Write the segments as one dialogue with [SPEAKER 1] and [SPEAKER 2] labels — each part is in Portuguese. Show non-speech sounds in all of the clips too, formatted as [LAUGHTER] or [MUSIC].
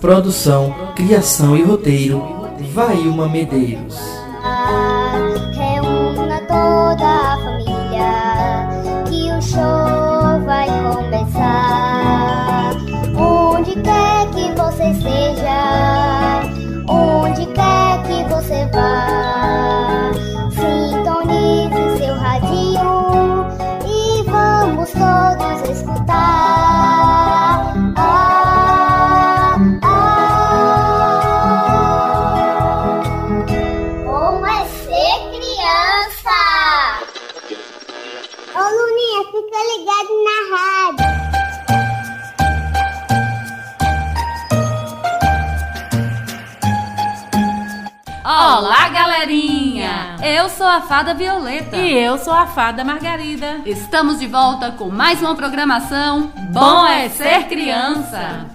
[SPEAKER 1] Produção, criação e roteiro, Vailma Medeiros.
[SPEAKER 2] a
[SPEAKER 3] Fada Violeta.
[SPEAKER 4] E eu sou a Fada Margarida.
[SPEAKER 3] Estamos de volta com mais uma programação Bom, Bom é Ser Criança.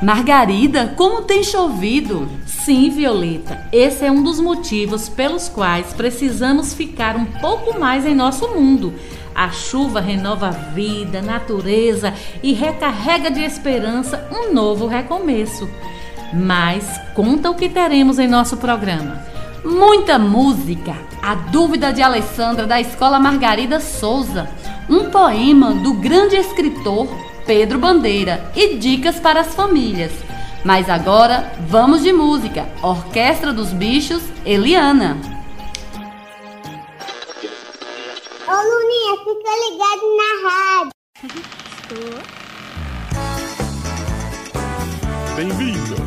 [SPEAKER 3] Margarida, como tem chovido?
[SPEAKER 4] Sim, Violeta, esse é um dos motivos pelos quais precisamos ficar um pouco mais em nosso mundo. A chuva renova a vida, natureza e recarrega de esperança um novo recomeço mas conta o que teremos em nosso programa.
[SPEAKER 3] Muita música, a dúvida de Alessandra da Escola Margarida Souza, um poema do grande escritor Pedro Bandeira e dicas para as famílias. Mas agora vamos de música. Orquestra dos Bichos, Eliana.
[SPEAKER 2] Ô Luninha, fica ligado na rádio. [LAUGHS]
[SPEAKER 5] Estou. Bem-vindo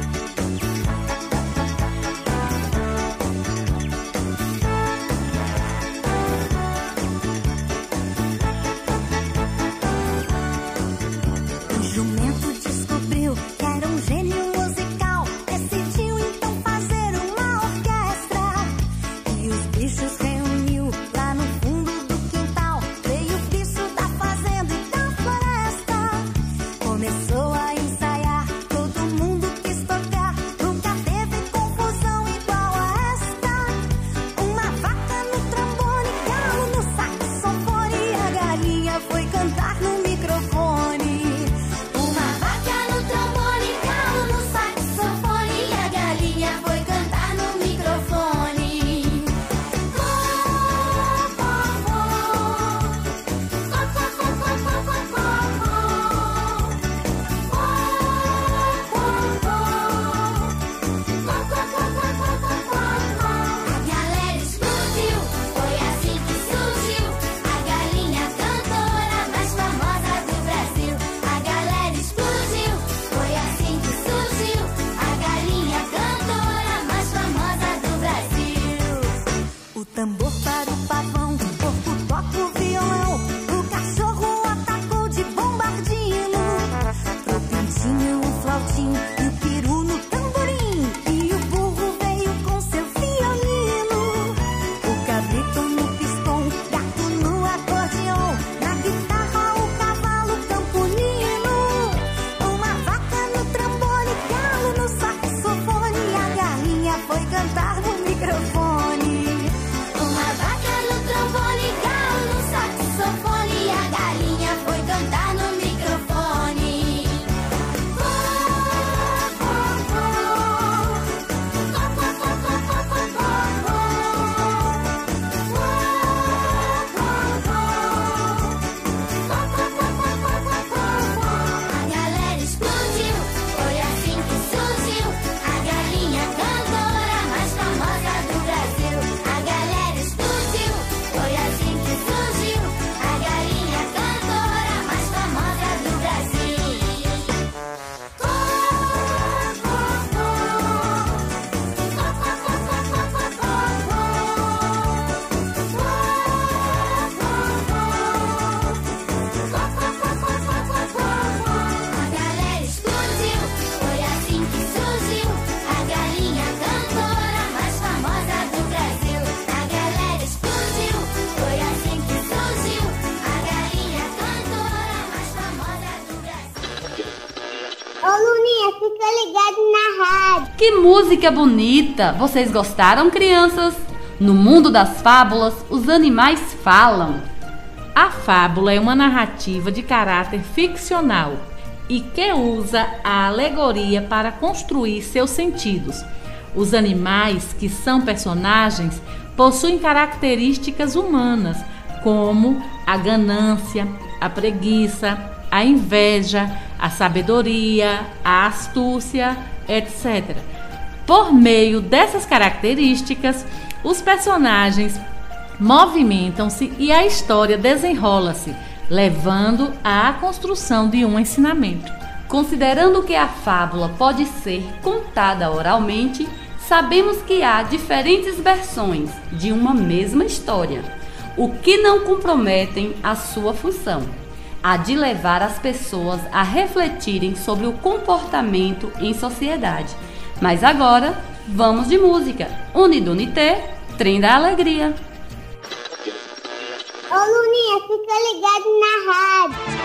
[SPEAKER 2] Ô Luninha, fica ligado na rádio.
[SPEAKER 3] Que música bonita! Vocês gostaram, crianças? No mundo das fábulas, os animais falam.
[SPEAKER 4] A fábula é uma narrativa de caráter ficcional e que usa a alegoria para construir seus sentidos. Os animais que são personagens possuem características humanas, como a ganância, a preguiça, a inveja, a sabedoria, a astúcia, etc. Por meio dessas características, os personagens movimentam-se e a história desenrola-se, levando à construção de um ensinamento.
[SPEAKER 3] Considerando que a fábula pode ser contada oralmente, sabemos que há diferentes versões de uma mesma história, o que não comprometem a sua função, a de levar as pessoas a refletirem sobre o comportamento em sociedade. Mas agora, vamos de música. Unidunité, Trem da Alegria.
[SPEAKER 2] Ô Luninha, fica ligado na rádio.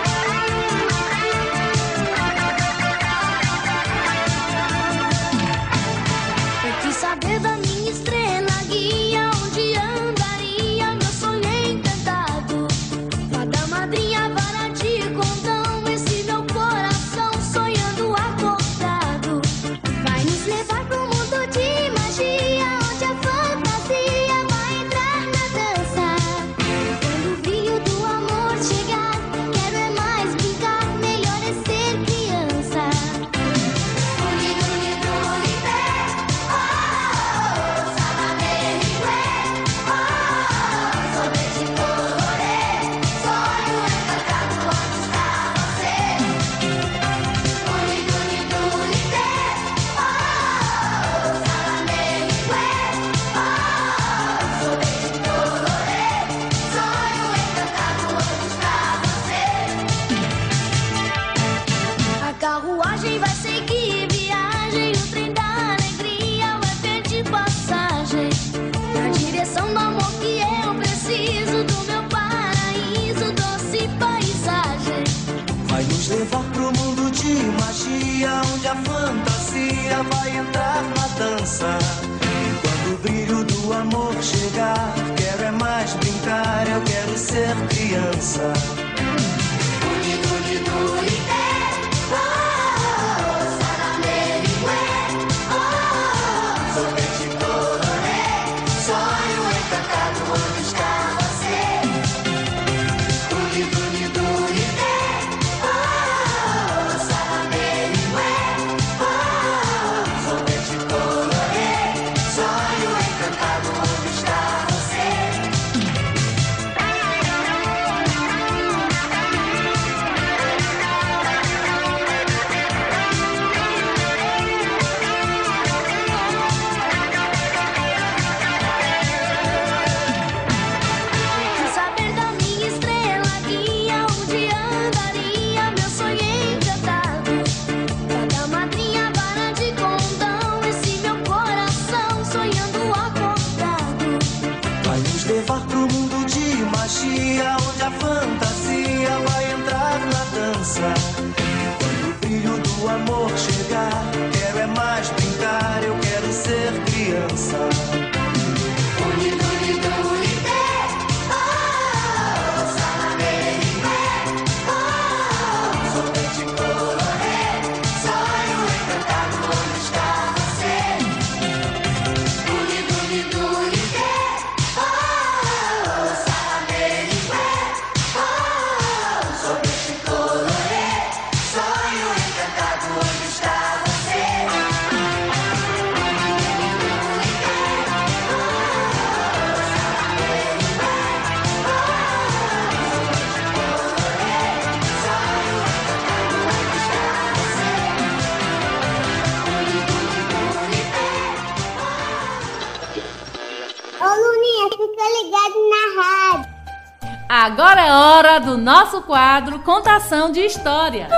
[SPEAKER 4] Nosso quadro Contação de História.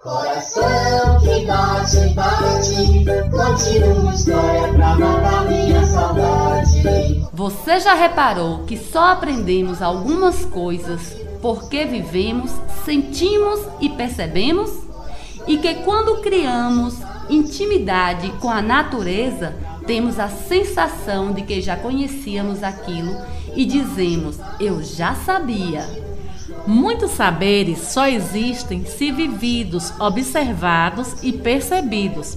[SPEAKER 6] Coração que bate, bate, conte uma história pra matar minha saudade.
[SPEAKER 3] Você já reparou que só aprendemos algumas coisas porque vivemos, sentimos e percebemos? E que quando criamos intimidade com a natureza, temos a sensação de que já conhecíamos aquilo e dizemos: Eu já sabia.
[SPEAKER 4] Muitos saberes só existem se vividos, observados e percebidos.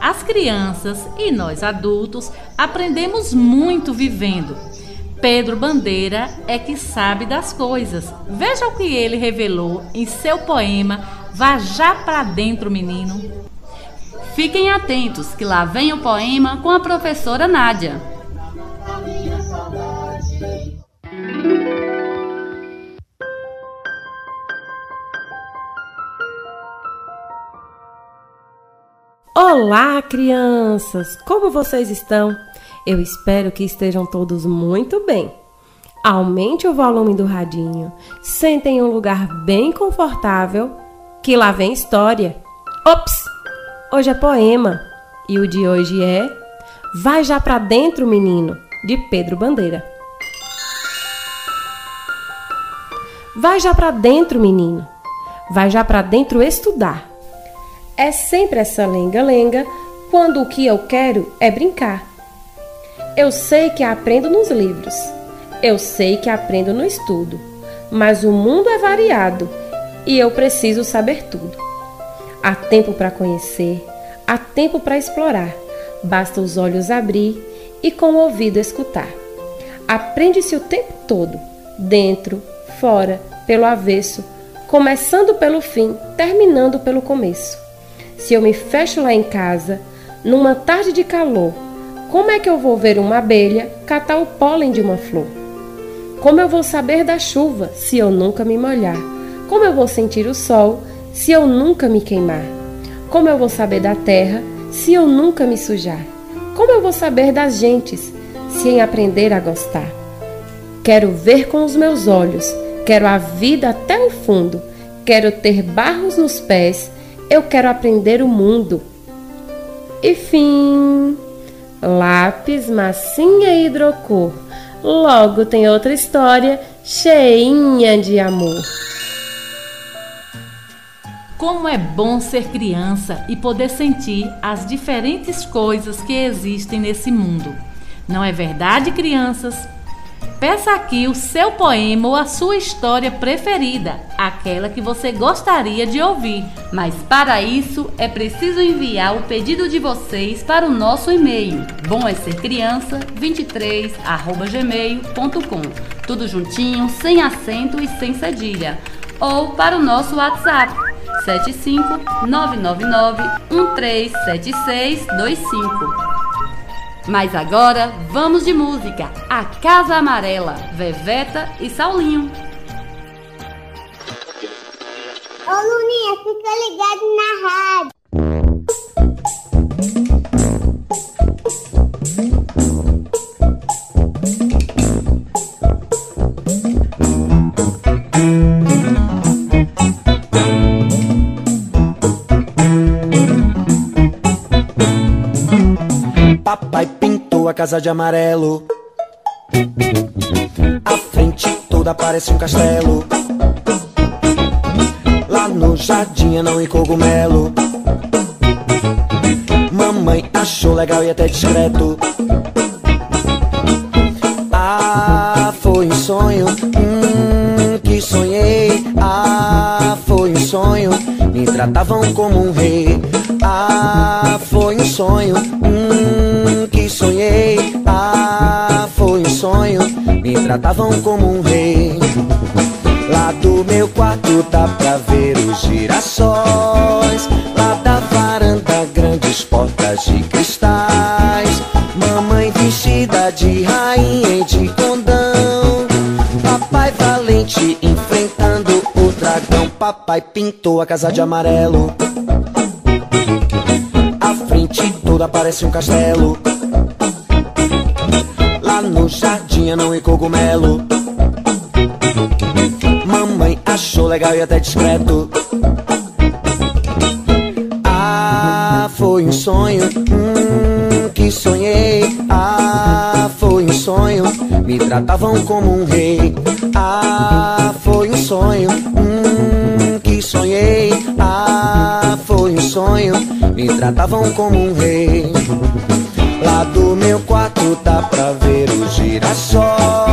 [SPEAKER 4] As crianças e nós adultos aprendemos muito vivendo. Pedro Bandeira é que sabe das coisas. Veja o que ele revelou em seu poema Vá já pra dentro, menino.
[SPEAKER 3] Fiquem atentos que lá vem o poema com a professora Nádia.
[SPEAKER 7] Olá, crianças! Como vocês estão? Eu espero que estejam todos muito bem. Aumente o volume do radinho, sentem em um lugar bem confortável, que lá vem história. Ops! Hoje é poema e o de hoje é Vai já pra dentro, menino, de Pedro Bandeira. Vai já pra dentro, menino. Vai já pra dentro estudar. É sempre essa lenga-lenga quando o que eu quero é brincar. Eu sei que aprendo nos livros, eu sei que aprendo no estudo, mas o mundo é variado e eu preciso saber tudo. Há tempo para conhecer, há tempo para explorar, basta os olhos abrir e com o ouvido escutar. Aprende-se o tempo todo, dentro, fora, pelo avesso, começando pelo fim, terminando pelo começo. Se eu me fecho lá em casa, numa tarde de calor, como é que eu vou ver uma abelha catar o pólen de uma flor? Como eu vou saber da chuva se eu nunca me molhar? Como eu vou sentir o sol se eu nunca me queimar? Como eu vou saber da terra se eu nunca me sujar? Como eu vou saber das gentes se em aprender a gostar? Quero ver com os meus olhos, quero a vida até o fundo, quero ter barros nos pés, eu quero aprender o mundo. E fim. Lápis, massinha e hidrocor. Logo tem outra história cheinha de amor.
[SPEAKER 4] Como é bom ser criança e poder sentir as diferentes coisas que existem nesse mundo. Não é verdade, crianças? Peça aqui o seu poema ou a sua história preferida, aquela que você gostaria de ouvir.
[SPEAKER 3] Mas para isso é preciso enviar o pedido de vocês para o nosso e-mail bom é ser criança 23@gmail.com. Tudo juntinho, sem acento e sem cedilha. Ou para o nosso WhatsApp 75999137625. Mas agora vamos de música. A Casa Amarela, Veveta e Saulinho.
[SPEAKER 2] Ô Luninha, fica ligado na rádio.
[SPEAKER 8] Casa de amarelo. A frente toda parece um castelo. Lá no jardim é não e cogumelo. Mamãe achou legal e até discreto. Ah, foi um sonho hum, que sonhei. Ah, foi um sonho. Me tratavam como um rei. Ah, foi um sonho hum, sonhei. Ah, foi um sonho. Me tratavam como um rei. Lá do meu quarto dá pra ver os girassóis. Lá da varanda, grandes portas de cristais. Mamãe vestida de rainha e de condão. Papai valente enfrentando o dragão. Papai pintou a casa de amarelo. A frente toda parece um castelo. No jardim não e cogumelo. Mamãe achou legal e até discreto. Ah, foi um sonho hum, que sonhei. Ah, foi um sonho. Me tratavam como um rei. Ah, foi um sonho hum, que sonhei. Ah, foi um sonho. Me tratavam como um rei. Do meu quarto dá pra ver os girassóis.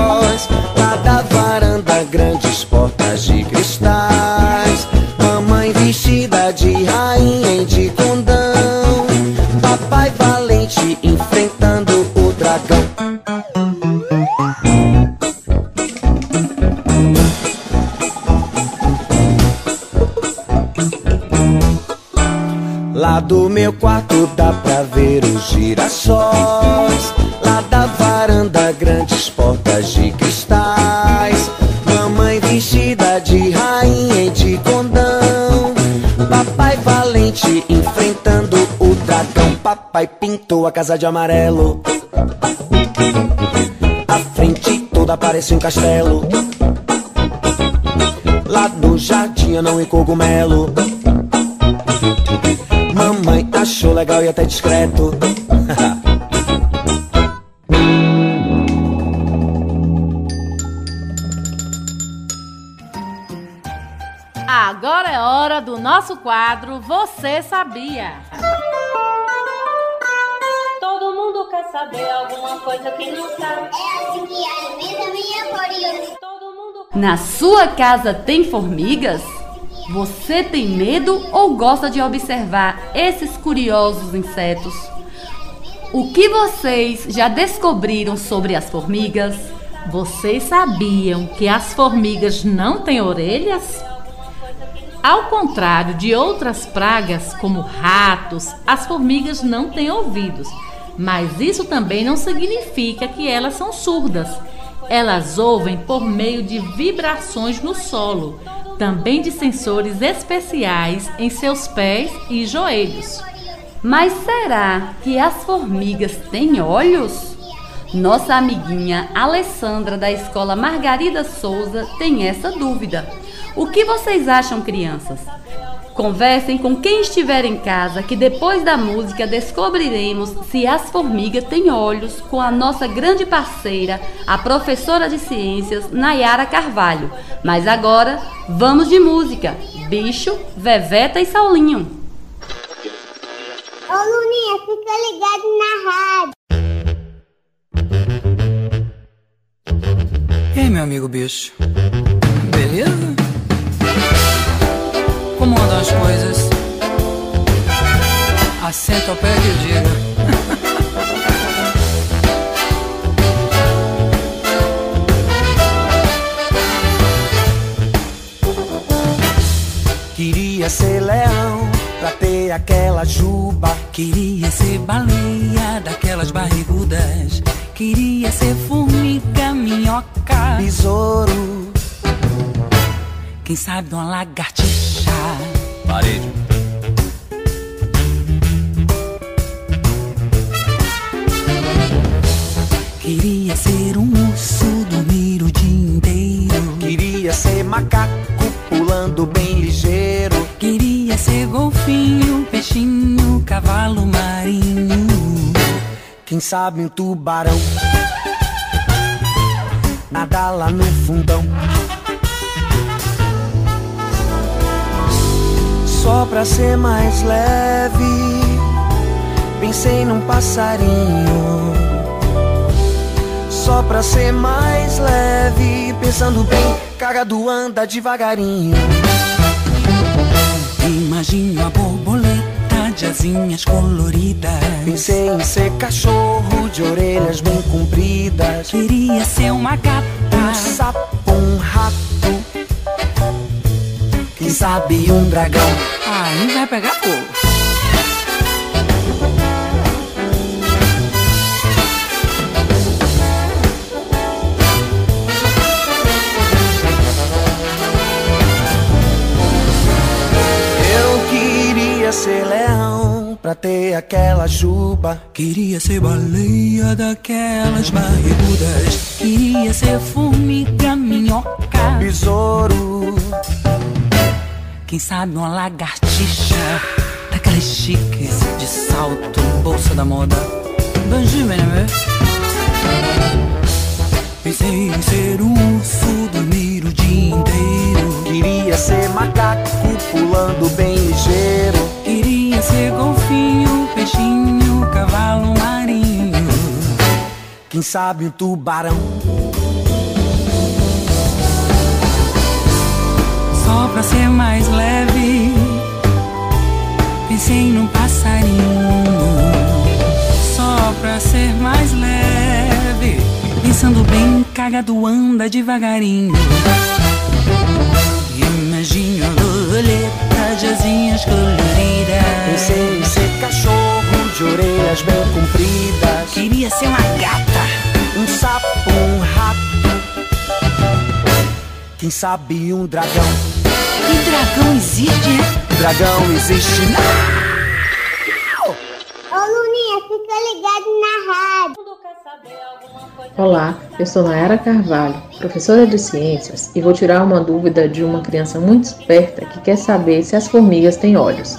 [SPEAKER 8] Lá do meu quarto dá pra ver os girassóis. Lá da varanda, grandes portas de cristais. Mamãe vestida de rainha em de condão. Papai valente enfrentando o dragão. Papai pintou a casa de amarelo. A frente toda parece um castelo. Lá no jardim não e cogumelo. Achou legal e até discreto.
[SPEAKER 4] Agora é hora do nosso quadro Você Sabia?
[SPEAKER 9] Todo mundo quer saber alguma coisa que não sabe.
[SPEAKER 2] É assim que alimenta minha curiosidade.
[SPEAKER 9] Todo mundo
[SPEAKER 3] Na sua casa tem formigas? Você tem medo ou gosta de observar esses curiosos insetos? O que vocês já descobriram sobre as formigas?
[SPEAKER 4] Vocês sabiam que as formigas não têm orelhas? Ao contrário de outras pragas, como ratos, as formigas não têm ouvidos. Mas isso também não significa que elas são surdas. Elas ouvem por meio de vibrações no solo, também de sensores especiais em seus pés e joelhos.
[SPEAKER 3] Mas será que as formigas têm olhos? Nossa amiguinha Alessandra da escola Margarida Souza tem essa dúvida. O que vocês acham, crianças? Conversem com quem estiver em casa, que depois da música descobriremos se as formigas têm olhos com a nossa grande parceira, a professora de ciências Nayara Carvalho. Mas agora, vamos de música. Bicho, Veveta e Saulinho.
[SPEAKER 2] Ô Luninha, fica ligado na rádio.
[SPEAKER 10] E aí, meu amigo bicho? Andam as coisas? Assenta ao pé que diga.
[SPEAKER 8] Queria ser leão pra ter aquela juba.
[SPEAKER 10] Queria ser baleia daquelas barrigudas. Queria ser formiga, minhoca.
[SPEAKER 8] Besouro,
[SPEAKER 10] Quem sabe uma lagartixa.
[SPEAKER 11] Parede.
[SPEAKER 10] Queria ser um urso, dormir o dia inteiro.
[SPEAKER 8] queria ser macaco pulando bem ligeiro.
[SPEAKER 10] Queria ser golfinho, peixinho, cavalo marinho.
[SPEAKER 8] Quem sabe um tubarão nadar lá no fundão. Só pra ser mais leve, pensei num passarinho. Só pra ser mais leve, pensando bem, cagado anda devagarinho.
[SPEAKER 10] Imagine uma borboleta de asinhas coloridas.
[SPEAKER 8] Pensei em ser cachorro de orelhas bem compridas.
[SPEAKER 10] Queria ser uma gata.
[SPEAKER 8] Um sapo, um rato. Quem sabe um dragão.
[SPEAKER 10] Aí vai pegar fogo.
[SPEAKER 8] Eu queria ser leão pra ter aquela juba.
[SPEAKER 10] Queria ser baleia daquelas barrigudas. Queria ser formiga, minhoca.
[SPEAKER 8] Besouro,
[SPEAKER 10] Quem sabe uma lagartixa daquelas chiques de salto, bolsa da moda. Bonjour, mesdames. Pensei em ser um urso, dormir o dia inteiro.
[SPEAKER 8] queria ser macaco pulando bem ligeiro.
[SPEAKER 10] Queria ser golfinho, peixinho, cavalo marinho. Quem sabe um tubarão. Pra ser mais leve, pensei num passarinho. Só pra ser mais leve, pensando bem, cagado anda devagarinho. Imagine a borboleta de asinhas coloridas.
[SPEAKER 8] Pensei em ser cachorro de orelhas bem compridas.
[SPEAKER 10] Queria ser uma gata.
[SPEAKER 8] Um sapo, um rato. Quem sabe um dragão.
[SPEAKER 10] E dragão existe, é?
[SPEAKER 8] Dragão existe não.
[SPEAKER 2] Ô Luninha, fica ligado na rádio.
[SPEAKER 11] Olá, eu sou Nayara Carvalho, professora de ciências, e vou tirar uma dúvida de uma criança muito esperta que quer saber se as formigas têm olhos.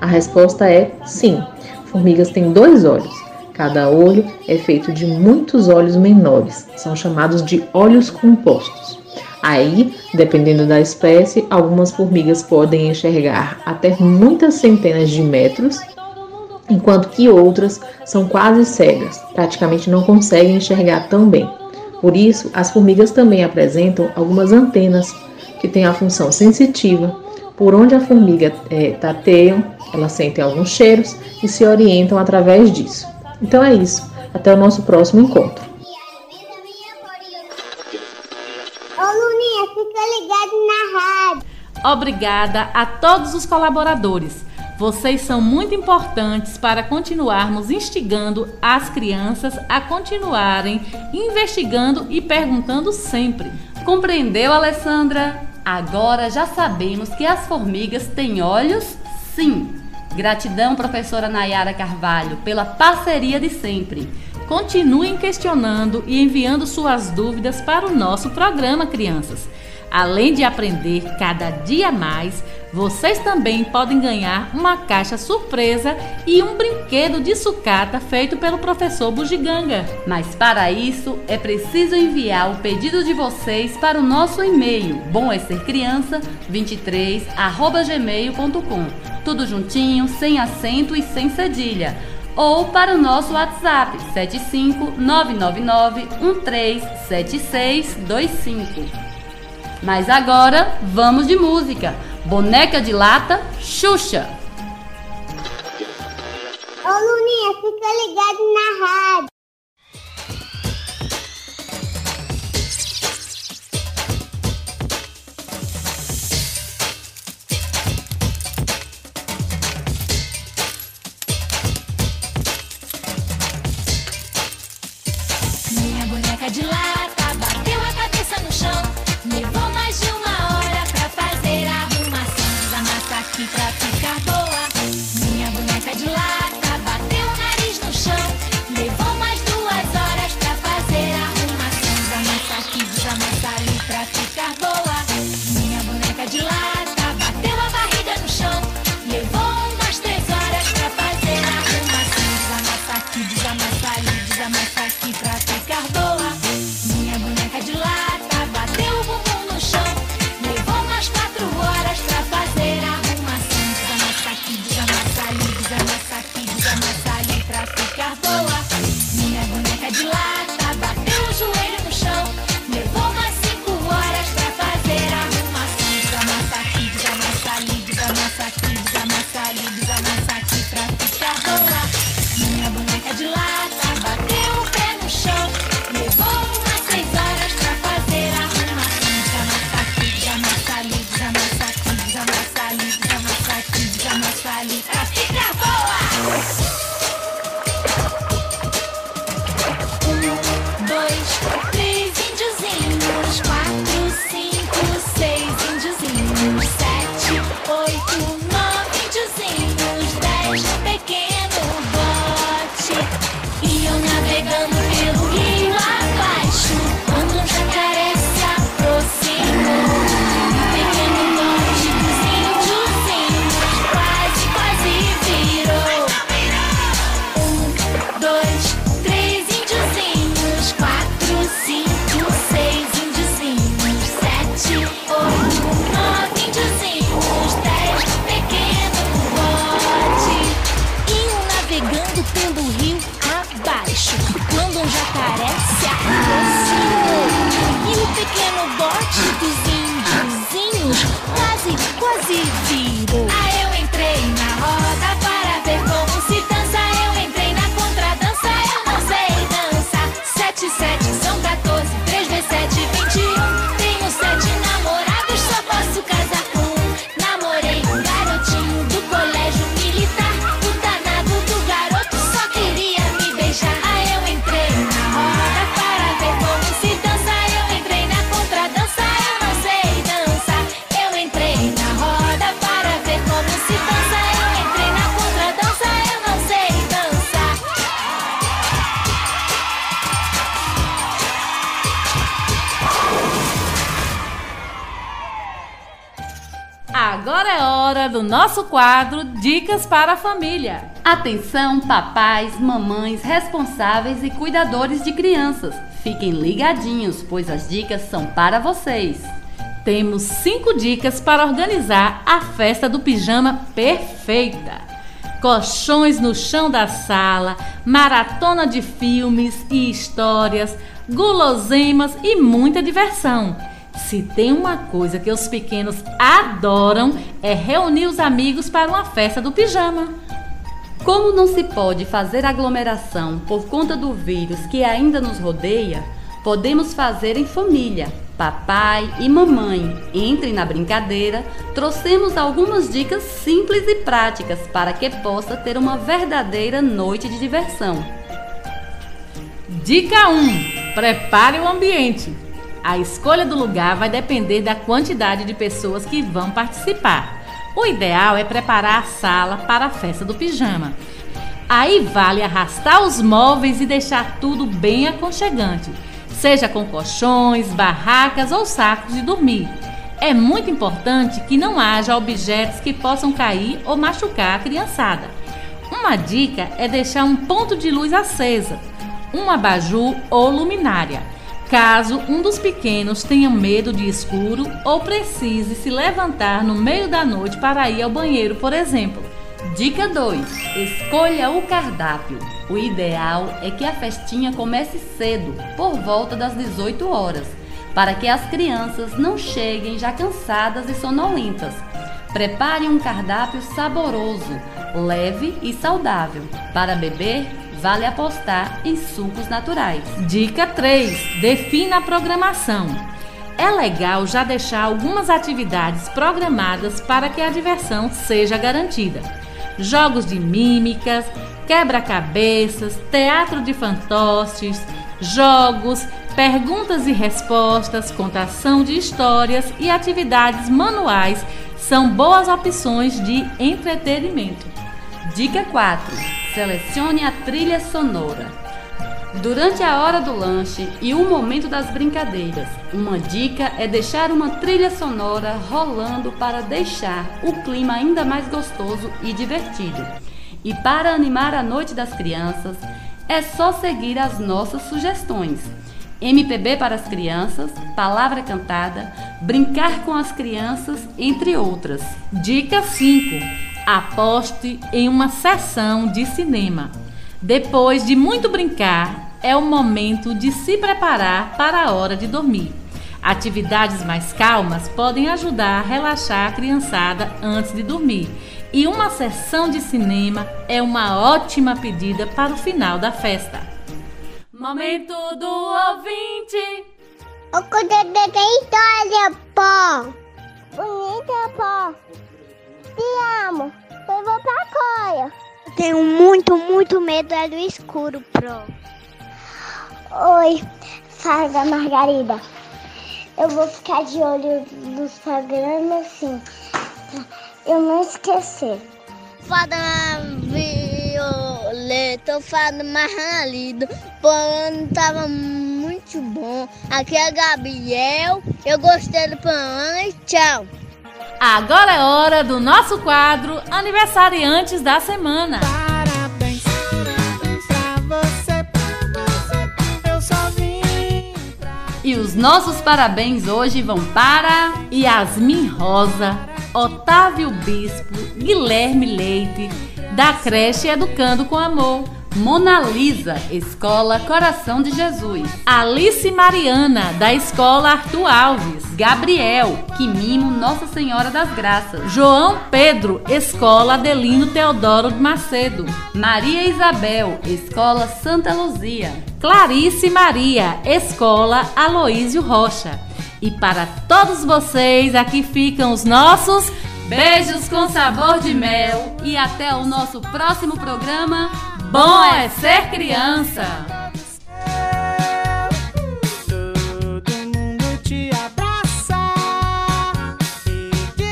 [SPEAKER 11] A resposta é sim. Formigas têm dois olhos. Cada olho é feito de muitos olhos menores, são chamados de olhos compostos. Aí, dependendo da espécie, algumas formigas podem enxergar até muitas centenas de metros, enquanto que outras são quase cegas, praticamente não conseguem enxergar tão bem. Por isso, as formigas também apresentam algumas antenas que têm a função sensitiva. Por onde a formiga é, tateia, elas sentem alguns cheiros e se orientam através disso. Então é isso. Até o nosso próximo encontro.
[SPEAKER 4] Obrigada a todos os colaboradores. Vocês são muito importantes para continuarmos instigando as crianças a continuarem investigando e perguntando sempre.
[SPEAKER 3] Compreendeu, Alessandra? Agora já sabemos que as formigas têm olhos? Sim. Gratidão, professora Nayara Carvalho, pela parceria de sempre. Continuem questionando e enviando suas dúvidas para o nosso programa, crianças. Além de aprender cada dia mais, vocês também podem ganhar uma caixa surpresa e um brinquedo de sucata feito pelo professor Bugiganga. Mas para isso é preciso enviar o pedido de vocês para o nosso e-mail bomecercriança23@gmail.com. Tudo juntinho, sem acento e sem cedilha. Ou para o nosso WhatsApp 75999137625. Mas agora vamos de música. Boneca de lata, Xuxa.
[SPEAKER 2] Ô Luninha, fica ligado na rádio.
[SPEAKER 5] Massa aqui
[SPEAKER 4] do nosso quadro Dicas para a Família.
[SPEAKER 3] Atenção, papais, mamães, responsáveis e cuidadores de crianças. Fiquem ligadinhos, pois as dicas são para vocês.
[SPEAKER 4] Temos cinco dicas para organizar a festa do pijama perfeita. Colchões no chão da sala, maratona de filmes e histórias, guloseimas e muita diversão. Se tem uma coisa que os pequenos adoram é reunir os amigos para uma festa do pijama.
[SPEAKER 3] Como não se pode fazer aglomeração por conta do vírus que ainda nos rodeia, podemos fazer em família. Papai e mamãe entrem na brincadeira. Trouxemos algumas dicas simples e práticas para que possa ter uma verdadeira noite de diversão.
[SPEAKER 4] Dica 1: Prepare o ambiente. A escolha do lugar vai depender da quantidade de pessoas que vão participar. O ideal é preparar a sala para a festa do pijama. Aí vale arrastar os móveis e deixar tudo bem aconchegante, seja com colchões, barracas ou sacos de dormir. É muito importante que não haja objetos que possam cair ou machucar a criançada. Uma dica é deixar um ponto de luz acesa, um abajur ou luminária caso um dos pequenos tenha medo de escuro ou precise se levantar no meio da noite para ir ao banheiro, por exemplo.
[SPEAKER 3] Dica 2: Escolha o cardápio. O ideal é que a festinha comece cedo, por volta das 18 horas, para que as crianças não cheguem já cansadas e sonolentas. Prepare um cardápio saboroso, leve e saudável. Para beber, vale apostar em sucos naturais.
[SPEAKER 4] Dica 3: Defina a programação. É legal já deixar algumas atividades programadas para que a diversão seja garantida. Jogos de mímicas, quebra-cabeças, teatro de fantoches, jogos, perguntas e respostas, contação de histórias e atividades manuais são boas opções de entretenimento.
[SPEAKER 3] Dica 4: Selecione a trilha sonora. Durante a hora do lanche e o momento das brincadeiras, uma dica é deixar uma trilha sonora rolando para deixar o clima ainda mais gostoso e divertido. E para animar a noite das crianças, é só seguir as nossas sugestões. MPB para as crianças, palavra cantada, brincar com as crianças, entre outras.
[SPEAKER 4] Dica 5 aposte em uma sessão de cinema. Depois de muito brincar, é o momento de se preparar para a hora de dormir. Atividades mais calmas podem ajudar a relaxar a criançada antes de dormir. E uma sessão de cinema é uma ótima pedida para o final da festa. Momento do ouvinte.
[SPEAKER 2] O cuidado da história, pó. Bonita, pó. Te amo. Eu vou pra coia. Tenho muito, muito medo é do escuro, pro. Oi, Saga Margarida. Eu vou ficar de olho nos programas assim. Eu não esquecer.
[SPEAKER 12] Fada Violeta, fada Marralido. O ano tava muito bom. Aqui é Gabriel. Eu gostei do programa e tchau.
[SPEAKER 4] Agora é hora do nosso quadro Aniversariantes da Semana.
[SPEAKER 13] Parabéns, parabéns pra você, pra você. Eu só vim
[SPEAKER 3] E os nossos parabéns hoje vão para
[SPEAKER 4] Yasmin Rosa, Otávio Bispo, Guilherme Leite, da creche Educando com Amor.
[SPEAKER 3] Mona Lisa, Escola Coração de Jesus.
[SPEAKER 4] Alice Mariana, da Escola Arthur Alves.
[SPEAKER 3] Gabriel, Quimimo Nossa Senhora das Graças.
[SPEAKER 4] João Pedro, Escola Adelino Teodoro de Macedo.
[SPEAKER 3] Maria Isabel, Escola Santa Luzia.
[SPEAKER 4] Clarice Maria, Escola Aloísio Rocha. E para todos vocês, aqui ficam os nossos
[SPEAKER 3] beijos com sabor de mel. E até o nosso próximo programa.
[SPEAKER 4] Bom é ser criança!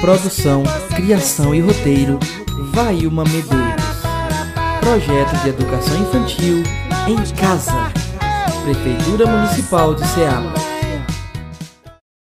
[SPEAKER 1] Produção, criação e roteiro Vai uma Medeiros. Projeto de Educação Infantil em Casa. Prefeitura Municipal de Ceará.